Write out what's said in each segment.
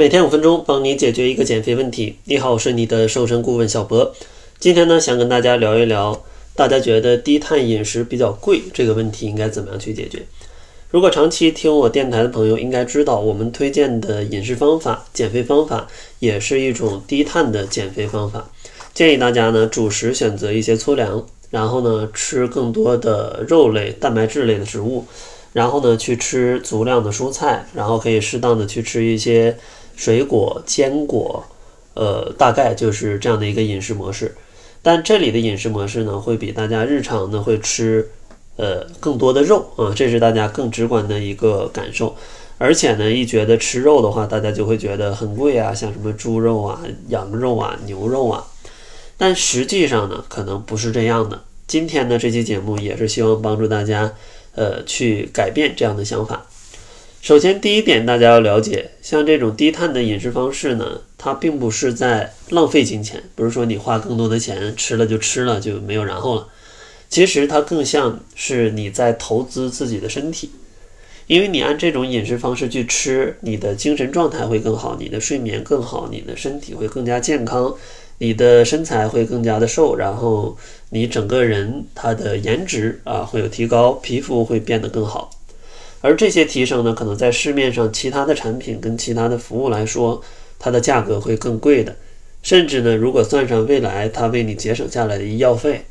每天五分钟，帮你解决一个减肥问题。你好，我是你的瘦身顾问小博。今天呢，想跟大家聊一聊，大家觉得低碳饮食比较贵这个问题应该怎么样去解决？如果长期听我电台的朋友应该知道，我们推荐的饮食方法、减肥方法也是一种低碳的减肥方法。建议大家呢，主食选择一些粗粮，然后呢，吃更多的肉类、蛋白质类的食物，然后呢，去吃足量的蔬菜，然后可以适当的去吃一些。水果、坚果，呃，大概就是这样的一个饮食模式。但这里的饮食模式呢，会比大家日常呢会吃，呃，更多的肉啊，这是大家更直观的一个感受。而且呢，一觉得吃肉的话，大家就会觉得很贵啊，像什么猪肉啊、羊肉啊、牛肉啊。但实际上呢，可能不是这样的。今天呢，这期节目也是希望帮助大家，呃，去改变这样的想法。首先，第一点，大家要了解，像这种低碳的饮食方式呢，它并不是在浪费金钱，不是说你花更多的钱吃了就吃了就没有然后了。其实它更像是你在投资自己的身体，因为你按这种饮食方式去吃，你的精神状态会更好，你的睡眠更好，你的身体会更加健康，你的身材会更加的瘦，然后你整个人他的颜值啊会有提高，皮肤会变得更好。而这些提升呢，可能在市面上其他的产品跟其他的服务来说，它的价格会更贵的。甚至呢，如果算上未来它为你节省下来的医药费，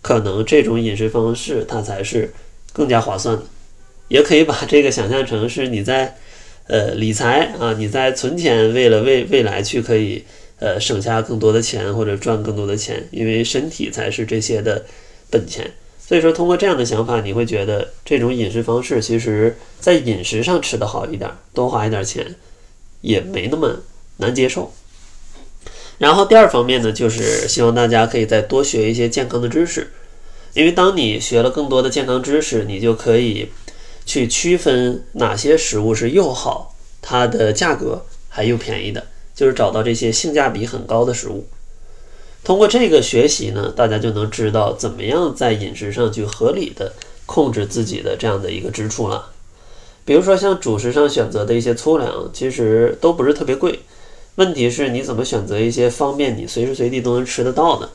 可能这种饮食方式它才是更加划算的。也可以把这个想象成是你在呃理财啊，你在存钱，为了未未来去可以呃省下更多的钱或者赚更多的钱，因为身体才是这些的本钱。所以说，通过这样的想法，你会觉得这种饮食方式，其实在饮食上吃的好一点，多花一点钱，也没那么难接受。然后第二方面呢，就是希望大家可以再多学一些健康的知识，因为当你学了更多的健康知识，你就可以去区分哪些食物是又好，它的价格还又便宜的，就是找到这些性价比很高的食物。通过这个学习呢，大家就能知道怎么样在饮食上去合理的控制自己的这样的一个支出了。比如说像主食上选择的一些粗粮，其实都不是特别贵。问题是你怎么选择一些方便你随时随地都能吃得到的？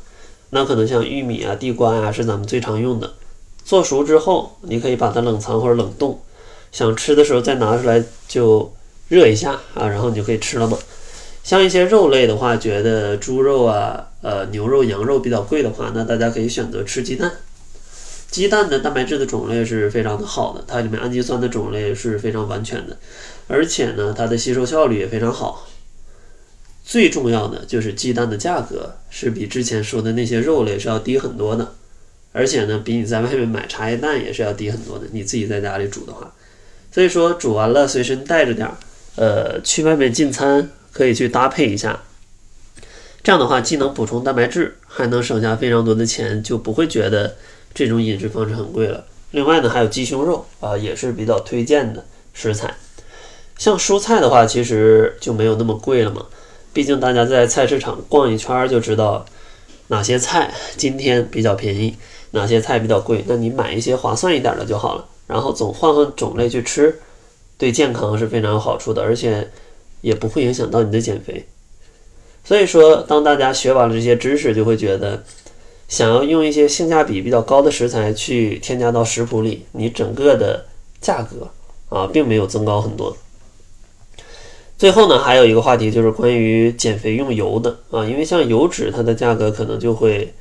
那可能像玉米啊、地瓜呀是咱们最常用的。做熟之后，你可以把它冷藏或者冷冻，想吃的时候再拿出来就热一下啊，然后你就可以吃了嘛。像一些肉类的话，觉得猪肉啊、呃牛肉、羊肉比较贵的话，那大家可以选择吃鸡蛋。鸡蛋的蛋白质的种类是非常的好的，它里面氨基酸的种类是非常完全的，而且呢，它的吸收效率也非常好。最重要的就是鸡蛋的价格是比之前说的那些肉类是要低很多的，而且呢，比你在外面买茶叶蛋也是要低很多的。你自己在家里煮的话，所以说煮完了随身带着点儿，呃，去外面进餐。可以去搭配一下，这样的话既能补充蛋白质，还能省下非常多的钱，就不会觉得这种饮食方式很贵了。另外呢，还有鸡胸肉啊，也是比较推荐的食材。像蔬菜的话，其实就没有那么贵了嘛。毕竟大家在菜市场逛一圈就知道哪些菜今天比较便宜，哪些菜比较贵。那你买一些划算一点的就好了，然后总换换种类去吃，对健康是非常有好处的，而且。也不会影响到你的减肥，所以说，当大家学完了这些知识，就会觉得想要用一些性价比比较高的食材去添加到食谱里，你整个的价格啊，并没有增高很多。最后呢，还有一个话题就是关于减肥用油的啊，因为像油脂，它的价格可能就会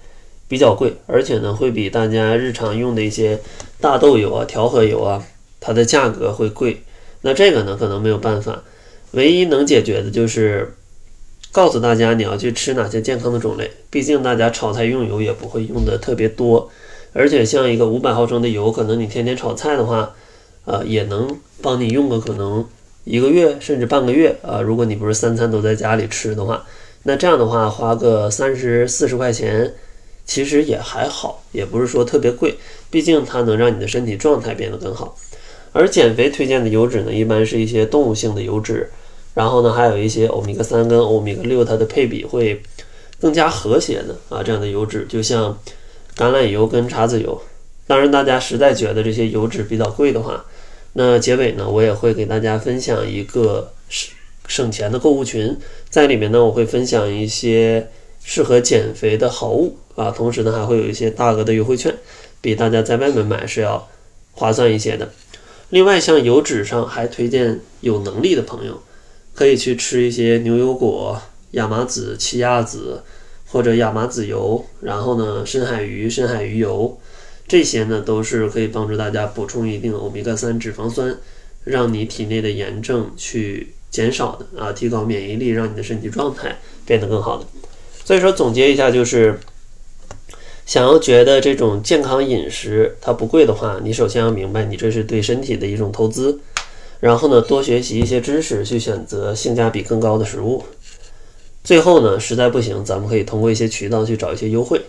比较贵，而且呢，会比大家日常用的一些大豆油啊、调和油啊，它的价格会贵。那这个呢，可能没有办法。唯一能解决的就是告诉大家你要去吃哪些健康的种类。毕竟大家炒菜用油也不会用的特别多，而且像一个五百毫升的油，可能你天天炒菜的话，呃，也能帮你用个可能一个月甚至半个月啊。如果你不是三餐都在家里吃的话，那这样的话花个三十四十块钱，其实也还好，也不是说特别贵。毕竟它能让你的身体状态变得更好。而减肥推荐的油脂呢，一般是一些动物性的油脂。然后呢，还有一些欧米伽三跟欧米伽六，它的配比会更加和谐的啊，这样的油脂就像橄榄油跟茶籽油。当然，大家实在觉得这些油脂比较贵的话，那结尾呢，我也会给大家分享一个是省钱的购物群，在里面呢，我会分享一些适合减肥的好物啊，同时呢，还会有一些大额的优惠券，比大家在外面买是要划算一些的。另外，像油脂上还推荐有能力的朋友可以去吃一些牛油果、亚麻籽、奇亚籽或者亚麻籽油，然后呢，深海鱼、深海鱼油这些呢，都是可以帮助大家补充一定欧米伽三脂肪酸，让你体内的炎症去减少的啊，提高免疫力，让你的身体状态变得更好的。所以说，总结一下就是。想要觉得这种健康饮食它不贵的话，你首先要明白你这是对身体的一种投资，然后呢多学习一些知识，去选择性价比更高的食物。最后呢，实在不行，咱们可以通过一些渠道去找一些优惠。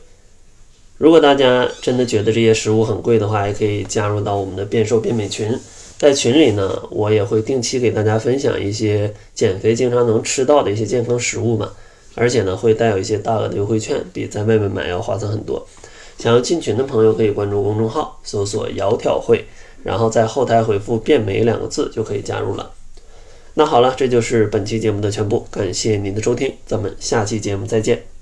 如果大家真的觉得这些食物很贵的话，也可以加入到我们的变瘦变美群，在群里呢，我也会定期给大家分享一些减肥经常能吃到的一些健康食物嘛。而且呢，会带有一些大额的优惠券，比在外面买要划算很多。想要进群的朋友可以关注公众号，搜索“窈窕会”，然后在后台回复“变美”两个字就可以加入了。那好了，这就是本期节目的全部，感谢您的收听，咱们下期节目再见。